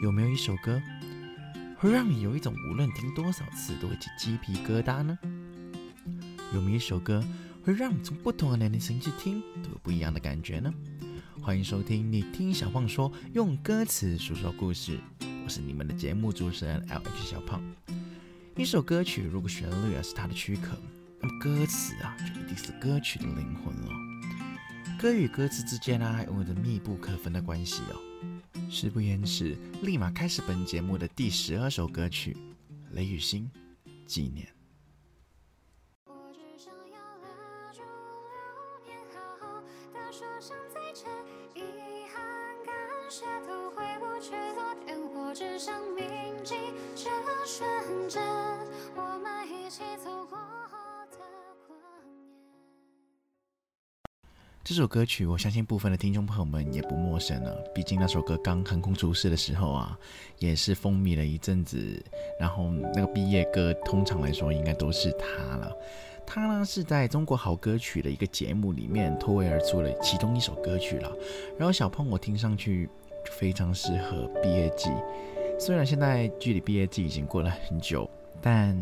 有没有一首歌会让你有一种无论听多少次都会起鸡皮疙瘩呢？有没有一首歌会让你从不同的年龄层去听都有不一样的感觉呢？欢迎收听你听小胖说，用歌词诉说故事。我是你们的节目主持人 L H 小胖。一首歌曲如果旋律啊是它的躯壳，那么歌词啊就一定是歌曲的灵魂了。歌与歌词之间啊有着密不可分的关系哦。事不延迟，立马开始本节目的第十二首歌曲《雷雨欣纪念》。我只想要拉住流年，这首歌曲，我相信部分的听众朋友们也不陌生了。毕竟那首歌刚横空出世的时候啊，也是风靡了一阵子。然后那个毕业歌，通常来说应该都是它了。它呢是在中国好歌曲的一个节目里面脱颖而出的其中一首歌曲了。然后小胖我听上去非常适合毕业季。虽然现在距离毕业季已经过了很久，但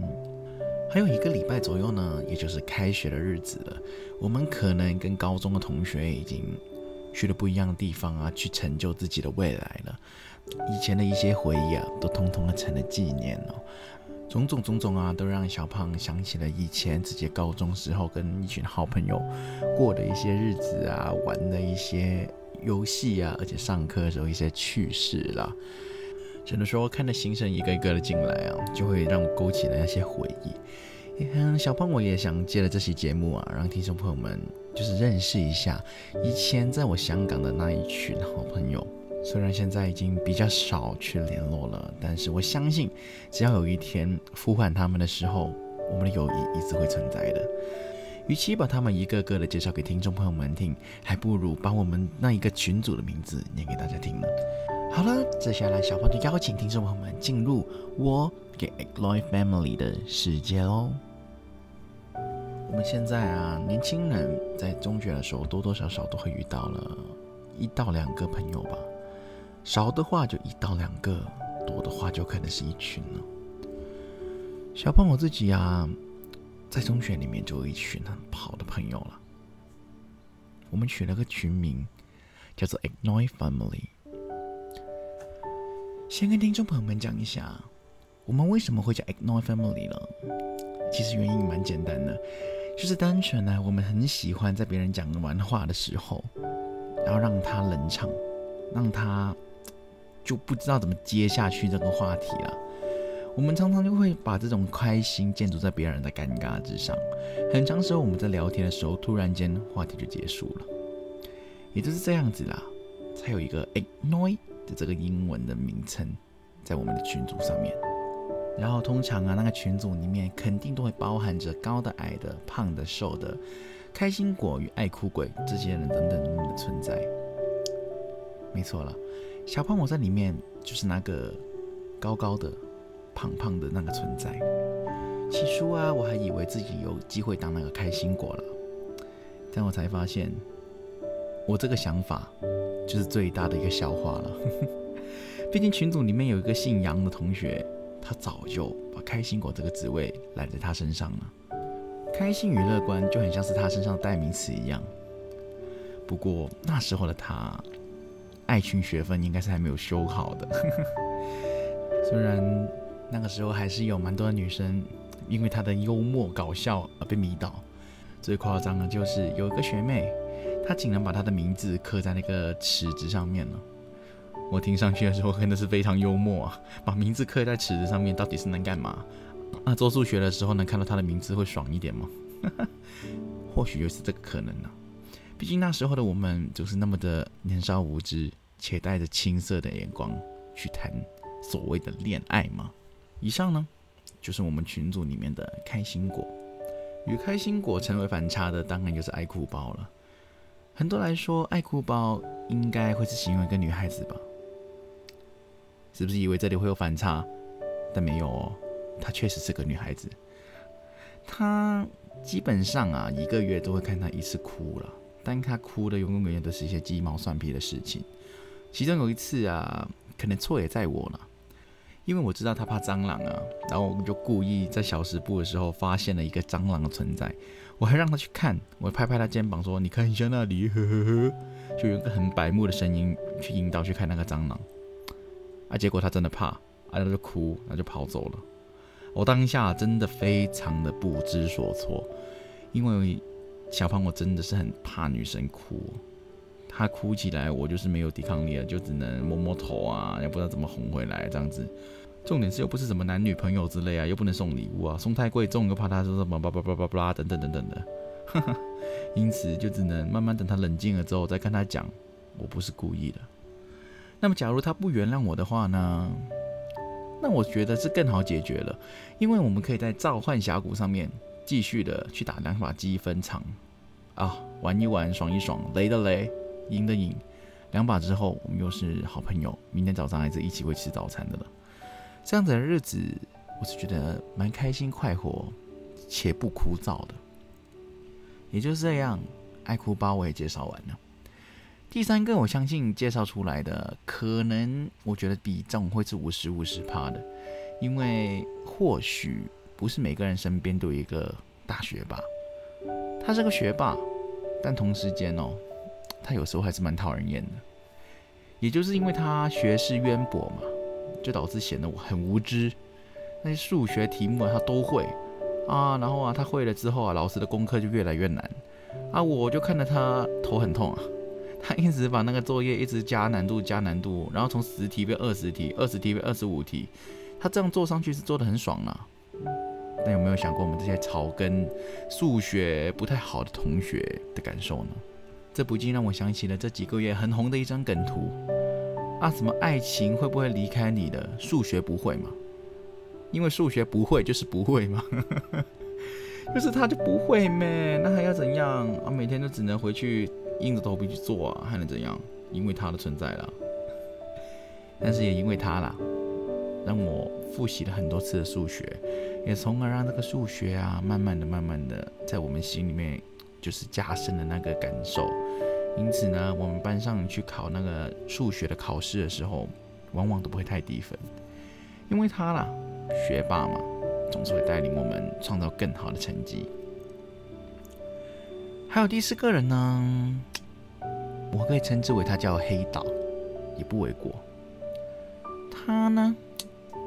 还有一个礼拜左右呢，也就是开学的日子了。我们可能跟高中的同学已经去了不一样的地方啊，去成就自己的未来了。以前的一些回忆啊，都通通的成了纪念哦。种种种种啊，都让小胖想起了以前自己高中时候跟一群好朋友过的一些日子啊，玩的一些游戏啊，而且上课的时候一些趣事啦。只能说看着新生一个一个的进来啊，就会让我勾起了那些回忆。嗯，小胖我也想借着这期节目啊，让听众朋友们就是认识一下以前在我香港的那一群好朋友。虽然现在已经比较少去联络了，但是我相信，只要有一天呼唤他们的时候，我们的友谊一直会存在的。与其把他们一个个的介绍给听众朋友们听，还不如把我们那一个群组的名字念给大家听呢。好了，接下来小胖就邀请听众朋友们进入我给 Lloyd Family 的世界喽。我们现在啊，年轻人在中学的时候多多少少都会遇到了一到两个朋友吧，少的话就一到两个，多的话就可能是一群了。小胖我自己啊，在中学里面就有一群很好的朋友了，我们取了个群名叫做 Ignore Family。先跟听众朋友们讲一下，我们为什么会叫 Ignore Family 呢？其实原因蛮简单的，就是单纯呢，我们很喜欢在别人讲完话的时候，然后让他冷场，让他就不知道怎么接下去这个话题了。我们常常就会把这种开心建筑在别人的尴尬之上。很长时候我们在聊天的时候，突然间话题就结束了，也就是这样子啦，才有一个 Ignore 的这个英文的名称在我们的群组上面。然后通常啊，那个群组里面肯定都会包含着高的、矮的、胖的、瘦的、开心果与爱哭鬼这些人等等的存在。没错了，小胖我在里面就是那个高高的、胖胖的那个存在。起初啊，我还以为自己有机会当那个开心果了，但我才发现，我这个想法就是最大的一个笑话了。毕竟群组里面有一个姓杨的同学。他早就把开心果这个职位揽在他身上了，开心与乐观就很像是他身上的代名词一样。不过那时候的他，爱群学分应该是还没有修好的。虽然那个时候还是有蛮多的女生因为他的幽默搞笑而被迷倒。最夸张的就是有一个学妹，他竟然把他的名字刻在那个尺子上面了。我听上去的时候真的是非常幽默啊！把名字刻在尺子上面，到底是能干嘛？那做数学的时候能看到他的名字会爽一点吗？或许就是这个可能呢。毕竟那时候的我们就是那么的年少无知，且带着青涩的眼光去谈所谓的恋爱嘛。以上呢，就是我们群组里面的开心果。与开心果成为反差的，当然就是爱哭包了。很多来说，爱哭包应该会是形容一个女孩子吧？是不是以为这里会有反差？但没有哦，她确实是个女孩子。她基本上啊，一个月都会看她一次哭了，但她哭的永永远远都是一些鸡毛蒜皮的事情。其中有一次啊，可能错也在我了，因为我知道他怕蟑螂啊，然后我们就故意在小食部的时候发现了一个蟑螂的存在，我还让他去看，我拍拍他肩膀说：“你看一下那里，呵呵呵。”就有一个很白目的声音去引导去看那个蟑螂，啊，结果他真的怕，啊，他就哭，那就跑走了。我当下真的非常的不知所措，因为小胖我真的是很怕女生哭。他哭起来，我就是没有抵抗力了，就只能摸摸头啊，也不知道怎么哄回来这样子。重点是又不是什么男女朋友之类啊，又不能送礼物啊，送太贵重又怕他说什么叭叭叭叭叭等等等等的，因此就只能慢慢等他冷静了之后再跟他讲，我不是故意的。那么假如他不原谅我的话呢？那我觉得是更好解决了，因为我们可以在召唤峡谷上面继续的去打两把积分场啊，玩一玩，爽一爽，雷的雷。赢的赢，两把之后，我们又是好朋友。明天早上还是一起会吃早餐的了。这样子的日子，我是觉得蛮开心、快活且不枯燥的。也就是这样，爱哭包我也介绍完了。第三个，我相信介绍出来的，可能我觉得比重会是五十五十趴的，因为或许不是每个人身边都有一个大学霸。他是个学霸，但同时间哦。他有时候还是蛮讨人厌的，也就是因为他学识渊博嘛，就导致显得我很无知。那些数学题目啊，他都会啊，然后啊，他会了之后啊，老师的功课就越来越难啊，我就看着他头很痛啊。他一直把那个作业一直加难度，加难度，然后从十题变二十题，二十题变二十五题，他这样做上去是做的很爽啊。那有没有想过我们这些草根数学不太好的同学的感受呢？这不禁让我想起了这几个月很红的一张梗图啊，什么爱情会不会离开你的？数学不会吗？因为数学不会就是不会嘛，就是他就不会咩？那还要怎样啊？每天都只能回去硬着头皮去做啊，还能怎样？因为他的存在了，但是也因为他啦，让我复习了很多次的数学，也从而让这个数学啊，慢慢的、慢慢的在我们心里面。就是加深了那个感受，因此呢，我们班上去考那个数学的考试的时候，往往都不会太低分，因为他啦，学霸嘛，总是会带领我们创造更好的成绩。还有第四个人呢，我可以称之为他叫黑岛，也不为过。他呢，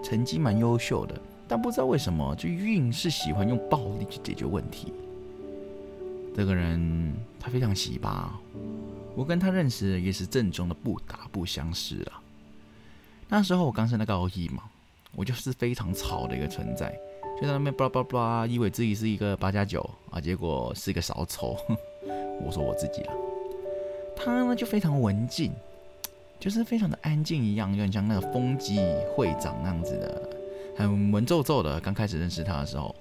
成绩蛮优秀的，但不知道为什么，就硬是喜欢用暴力去解决问题。这个人他非常奇葩，我跟他认识也是正宗的不打不相识啊。那时候我刚升那高一嘛，我就是非常吵的一个存在，就在那边叭叭叭，以为自己是一个八加九啊，结果是一个小丑。我说我自己了，他呢就非常文静，就是非常的安静一样，有点像那个风纪会长那样子的，很文绉绉的。刚开始认识他的时候，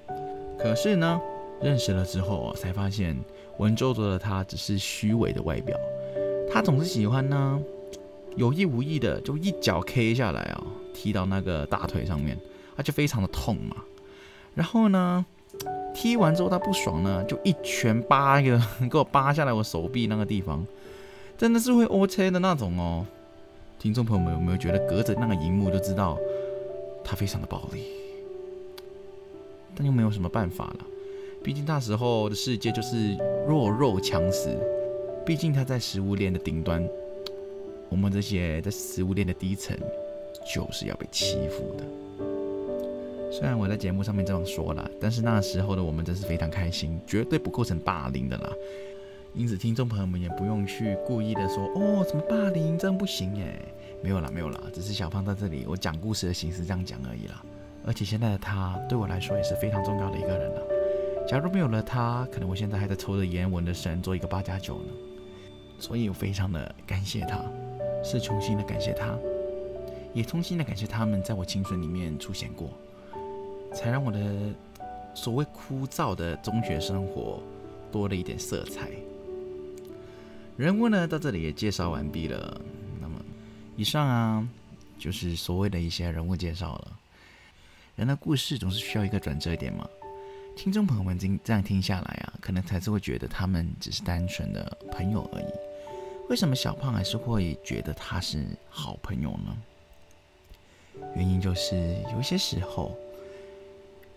可是呢。认识了之后啊，才发现文绉绉的他只是虚伪的外表。他总是喜欢呢，有意无意的就一脚 K 下来啊，踢到那个大腿上面，他就非常的痛嘛。然后呢，踢完之后他不爽呢，就一拳扒一个给我扒下来我手臂那个地方，真的是会 O C 的那种哦。听众朋友们有没有觉得隔着那个荧幕就知道他非常的暴力？但又没有什么办法了。毕竟那时候的世界就是弱肉强食，毕竟他在食物链的顶端，我们这些在食物链的低层就是要被欺负的。虽然我在节目上面这样说了，但是那时候的我们真是非常开心，绝对不构成霸凌的啦。因此，听众朋友们也不用去故意的说哦，怎么霸凌这样不行耶？没有啦，没有啦，只是小胖在这里我讲故事的形式这样讲而已啦。而且现在的他对我来说也是非常重要的一个人了。假如没有了他，可能我现在还在抽着颜文的神做一个八加九呢。所以我非常的感谢他，是衷心的感谢他，也衷心的感谢他们在我青春里面出现过，才让我的所谓枯燥的中学生活多了一点色彩。人物呢到这里也介绍完毕了，那么以上啊就是所谓的一些人物介绍了。人的故事总是需要一个转折点嘛。听众朋友们，这这样听下来啊，可能才是会觉得他们只是单纯的朋友而已。为什么小胖还是会觉得他是好朋友呢？原因就是有些时候，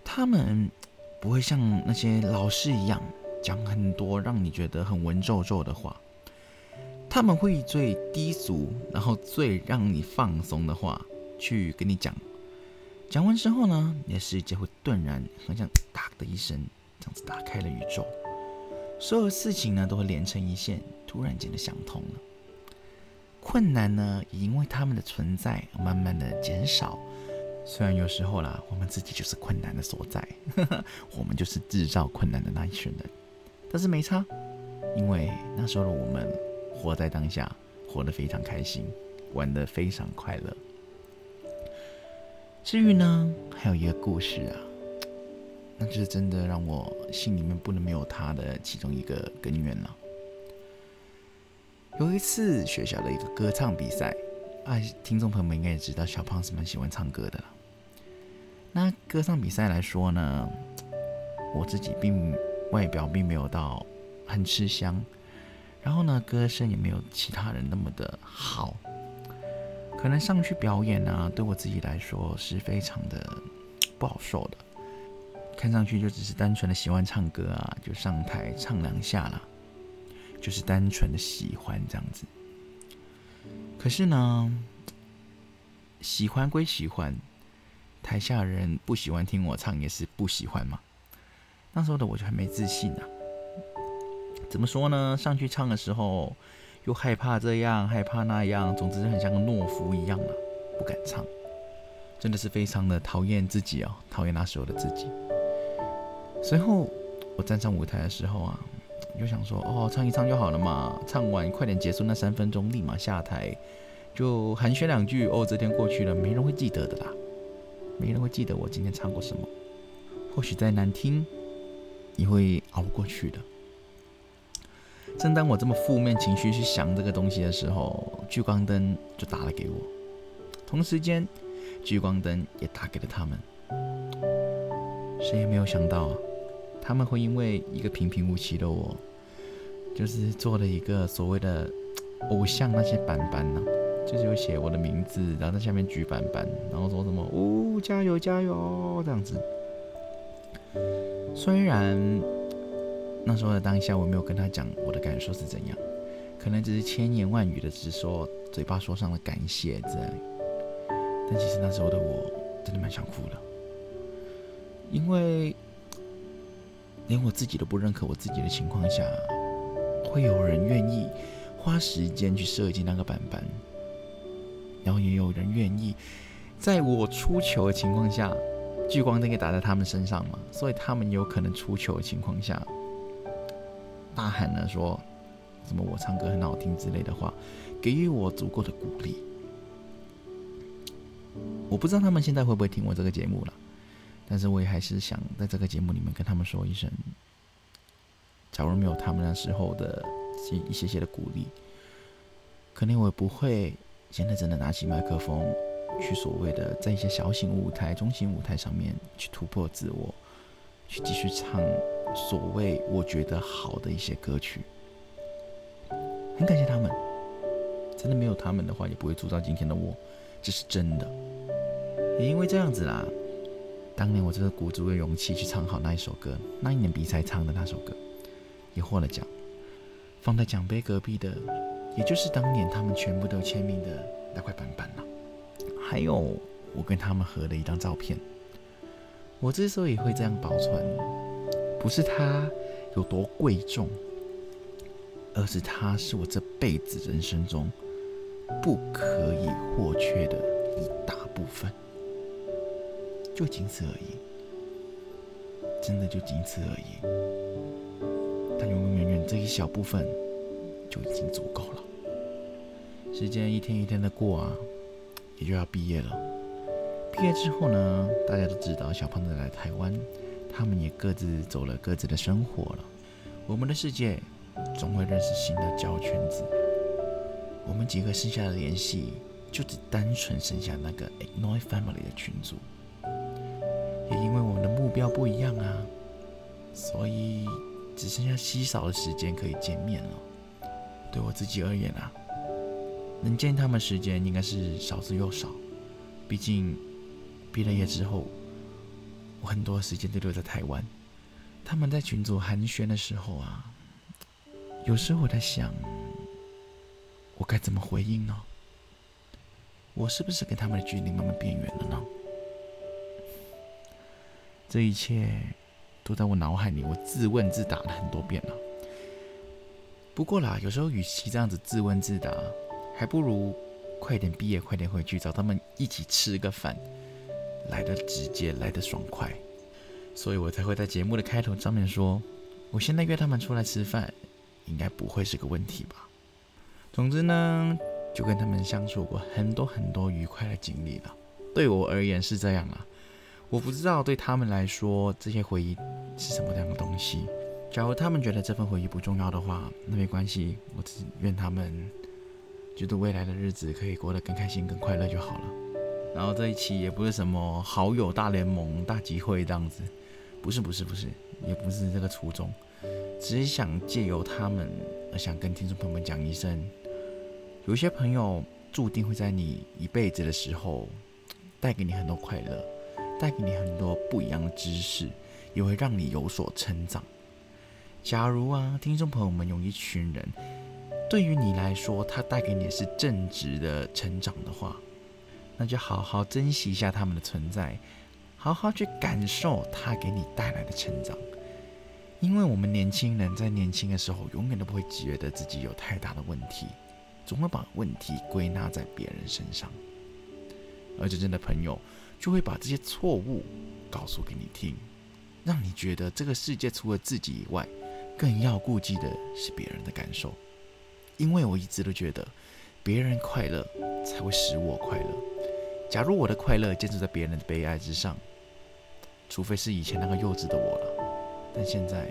他们不会像那些老师一样讲很多让你觉得很文绉绉的话，他们会以最低俗，然后最让你放松的话去跟你讲。讲完之后呢，你的世界会顿然好像“哒”的一声，这样子打开了宇宙，所有事情呢都会连成一线，突然间的想通了。困难呢，也因为他们的存在慢慢的减少。虽然有时候啦，我们自己就是困难的所在，我们就是制造困难的那一群人，但是没差，因为那时候的我们活在当下，活得非常开心，玩得非常快乐。至于呢，还有一个故事啊，那就是真的让我心里面不能没有他的其中一个根源了。有一次学校的一个歌唱比赛，啊，听众朋友们应该也知道，小胖是蛮喜欢唱歌的。那歌唱比赛来说呢，我自己并外表并没有到很吃香，然后呢，歌声也没有其他人那么的好，可能上去表演呢，对我自己来说是非常的 不好受的。看上去就只是单纯的喜欢唱歌啊，就上台唱两下啦。就是单纯的喜欢这样子，可是呢，喜欢归喜欢，台下人不喜欢听我唱也是不喜欢嘛。那时候的我就很没自信啊。怎么说呢？上去唱的时候又害怕这样害怕那样，总之很像个懦夫一样啊，不敢唱，真的是非常的讨厌自己哦，讨厌那时候的自己。随后我站上舞台的时候啊。你就想说哦，唱一唱就好了嘛，唱完快点结束那三分钟，立马下台，就寒暄两句哦。这天过去了，没人会记得的啦，没人会记得我今天唱过什么。或许再难听，你会熬过去的。正当我这么负面情绪去想这个东西的时候，聚光灯就打了给我，同时间聚光灯也打给了他们。谁也没有想到啊。他们会因为一个平平无奇的我，就是做了一个所谓的偶像那些板板呢，就是有写我的名字，然后在下面举板板，然后说什么“哦，加油加油”这样子。虽然那时候的当下我没有跟他讲我的感受是怎样，可能只是千言万语的只说嘴巴说上了感谢这样，但其实那时候的我真的蛮想哭的，因为。连我自己都不认可我自己的情况下，会有人愿意花时间去设计那个板板，然后也有人愿意在我出球的情况下，聚光灯给打在他们身上嘛，所以他们有可能出球的情况下，大喊了说什么我唱歌很好听之类的话，给予我足够的鼓励。我不知道他们现在会不会听我这个节目了。但是我也还是想在这个节目里面跟他们说一声：，假如没有他们那时候的一一些些的鼓励，可能我也不会现在真的拿起麦克风，去所谓的在一些小型舞台、中型舞台上面去突破自我，去继续唱所谓我觉得好的一些歌曲。很感谢他们，真的没有他们的话，也不会铸造今天的我，这是真的。也因为这样子啦。当年我真的鼓足了勇气去唱好那一首歌，那一年比赛唱的那首歌也获了奖。放在奖杯隔壁的，也就是当年他们全部都签名的那块板板了。还有我跟他们合的一张照片。我之所以会这样保存，不是它有多贵重，而是它是我这辈子人生中不可以或缺的一大部分。就仅此而已，真的就仅此而已。但永永远远这一小部分就已经足够了。时间一天一天的过啊，也就要毕业了。毕业之后呢，大家都知道小胖子来台湾，他们也各自走了各自的生活了。我们的世界总会认识新的交圈子。我们几个剩下的联系，就只单纯剩下那个 Ignore Family 的群组。也因为我们的目标不一样啊，所以只剩下稀少的时间可以见面了。对我自己而言啊，能见他们时间应该是少之又少，毕竟毕了业之后，我很多时间都留在台湾。他们在群组寒暄的时候啊，有时候我在想，我该怎么回应呢？我是不是跟他们的距离慢慢变远了呢？这一切都在我脑海里，我自问自答了很多遍了。不过啦，有时候与其这样子自问自答，还不如快点毕业，快点回去找他们一起吃个饭，来的直接，来的爽快。所以我才会在节目的开头上面说，我现在约他们出来吃饭，应该不会是个问题吧。总之呢，就跟他们相处过很多很多愉快的经历了。对我而言是这样啊，我不知道对他们来说这些回忆是什么样的东西。假如他们觉得这份回忆不重要的话，那没关系，我只愿他们觉得未来的日子可以过得更开心、更快乐就好了。然后这一期也不是什么好友大联盟大集会这样子。不是不是不是，也不是这个初衷，只是想借由他们，想跟听众朋友们讲一声，有些朋友注定会在你一辈子的时候，带给你很多快乐，带给你很多不一样的知识，也会让你有所成长。假如啊，听众朋友们有一群人，对于你来说，他带给你的是正直的成长的话，那就好好珍惜一下他们的存在。好好去感受他给你带来的成长，因为我们年轻人在年轻的时候，永远都不会觉得自己有太大的问题，总会把问题归纳在别人身上，而真正的朋友就会把这些错误告诉给你听，让你觉得这个世界除了自己以外，更要顾忌的是别人的感受，因为我一直都觉得，别人快乐才会使我快乐，假如我的快乐建筑在别人的悲哀之上。除非是以前那个幼稚的我了，但现在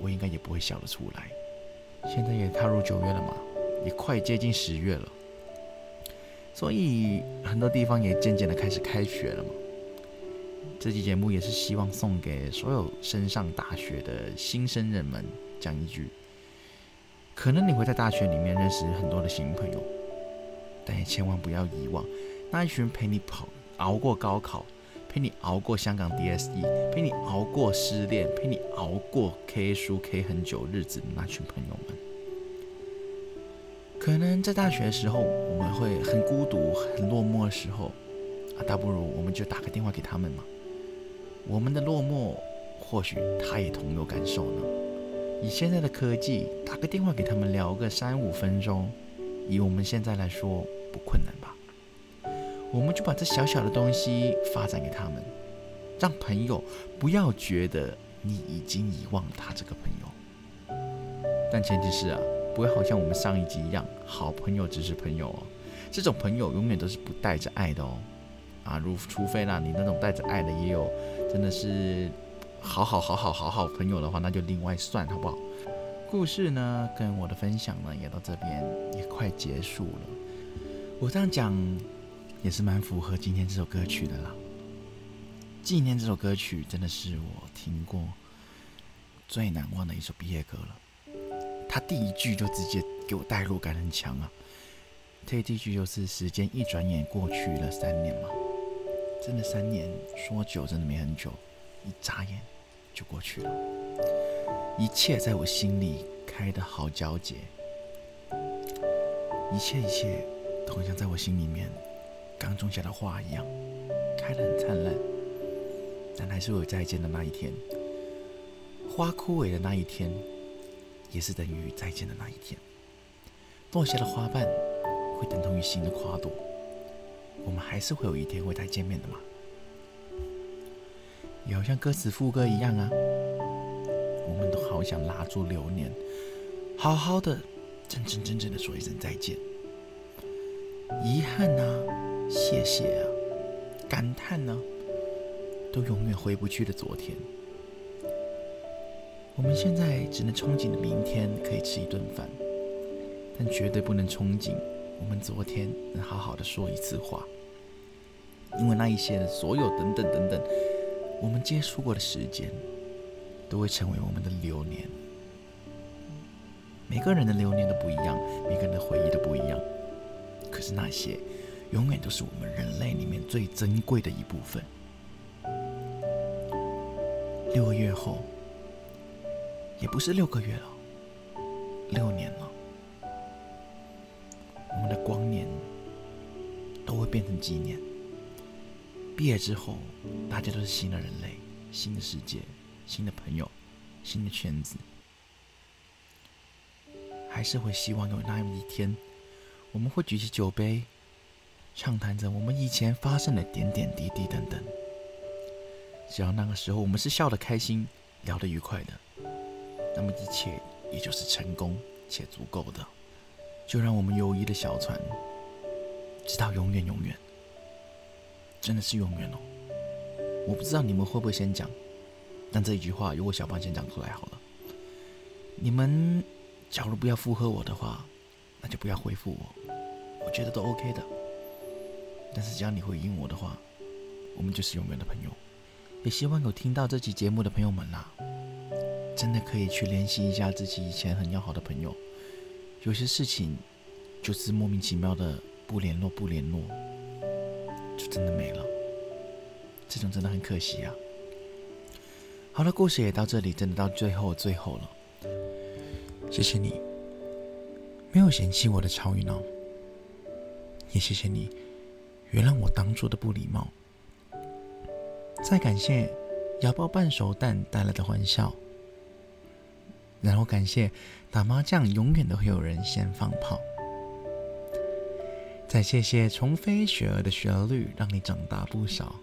我应该也不会笑得出来。现在也踏入九月了嘛，也快接近十月了，所以很多地方也渐渐的开始开学了嘛。这期节目也是希望送给所有升上大学的新生人们讲一句：可能你会在大学里面认识很多的新朋友，但也千万不要遗忘那一群陪你跑熬过高考。陪你熬过香港 DSE，陪你熬过失恋，陪你熬过 K 书 K 很久日子的那群朋友们，可能在大学的时候我们会很孤独、很落寞的时候，啊，倒不如我们就打个电话给他们嘛。我们的落寞，或许他也同有感受呢。以现在的科技，打个电话给他们聊个三五分钟，以我们现在来说不困难吧。我们就把这小小的东西发展给他们，让朋友不要觉得你已经遗忘了他这个朋友。但前提是啊，不会好像我们上一集一样，好朋友只是朋友哦。这种朋友永远都是不带着爱的哦。啊，如除非啦，你那种带着爱的也有，真的是好好好好好好朋友的话，那就另外算好不好？故事呢，跟我的分享呢，也到这边也快结束了。我这样讲。也是蛮符合今天这首歌曲的啦。纪念这首歌曲真的是我听过最难忘的一首毕业歌了。他第一句就直接给我代入感很强啊。这第一句就是“时间一转眼过去了三年嘛”，真的三年说久真的没很久，一眨眼就过去了。一切在我心里开的好皎洁，一切一切都像在我心里面。刚种下的花一样，开得很灿烂，但还是会有再见的那一天。花枯萎的那一天，也是等于再见的那一天。落下的花瓣会等同于新的花朵，我们还是会有一天会再见面的嘛？也好像歌词副歌一样啊，我们都好想拉住流年，好好的、真真正正的说一声再见。遗憾啊。谢谢啊，感叹呢，都永远回不去的昨天。我们现在只能憧憬着明天可以吃一顿饭，但绝对不能憧憬我们昨天能好好的说一次话。因为那一些所有等等等等，我们接触过的时间，都会成为我们的流年。每个人的流年都不一样，每个人的回忆都不一样。可是那些。永远都是我们人类里面最珍贵的一部分。六个月后，也不是六个月了，六年了，我们的光年都会变成几年。毕业之后，大家都是新的人类，新的世界，新的朋友，新的圈子，还是会希望有那么一天，我们会举起酒杯，畅谈着我们以前发生的点点滴滴等等。只要那个时候我们是笑得开心、聊得愉快的，那么一切也就是成功且足够的。就让我们友谊的小船，直到永远永远，真的是永远哦。我不知道你们会不会先讲，但这一句话由我小胖先讲出来好了。你们假如不要附和我的话，那就不要回复我，我觉得都 OK 的。但是只要你回应我的话，我们就是永远的朋友。也希望有听到这期节目的朋友们啦，真的可以去联系一下自己以前很要好的朋友。有些事情就是莫名其妙的不联络，不联络，就真的没了。这种真的很可惜啊。好了，故事也到这里，真的到最后最后了。谢谢你，没有嫌弃我的超语闹，也谢谢你原谅我当初的不礼貌。再感谢咬爆半熟蛋带来的欢笑，然后感谢打麻将永远都会有人先放炮。再谢谢虫飞雪儿的旋律让你长大不少。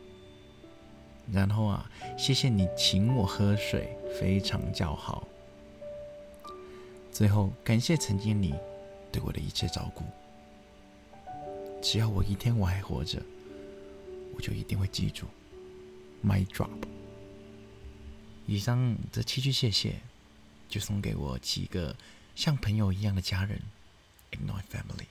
然后啊，谢谢你请我喝水，非常叫好。最后感谢曾经你对我的一切照顾。只要我一天我还活着，我就一定会记住。My drop。以上这七句谢谢，就送给我几个像朋友一样的家人，Ignore family。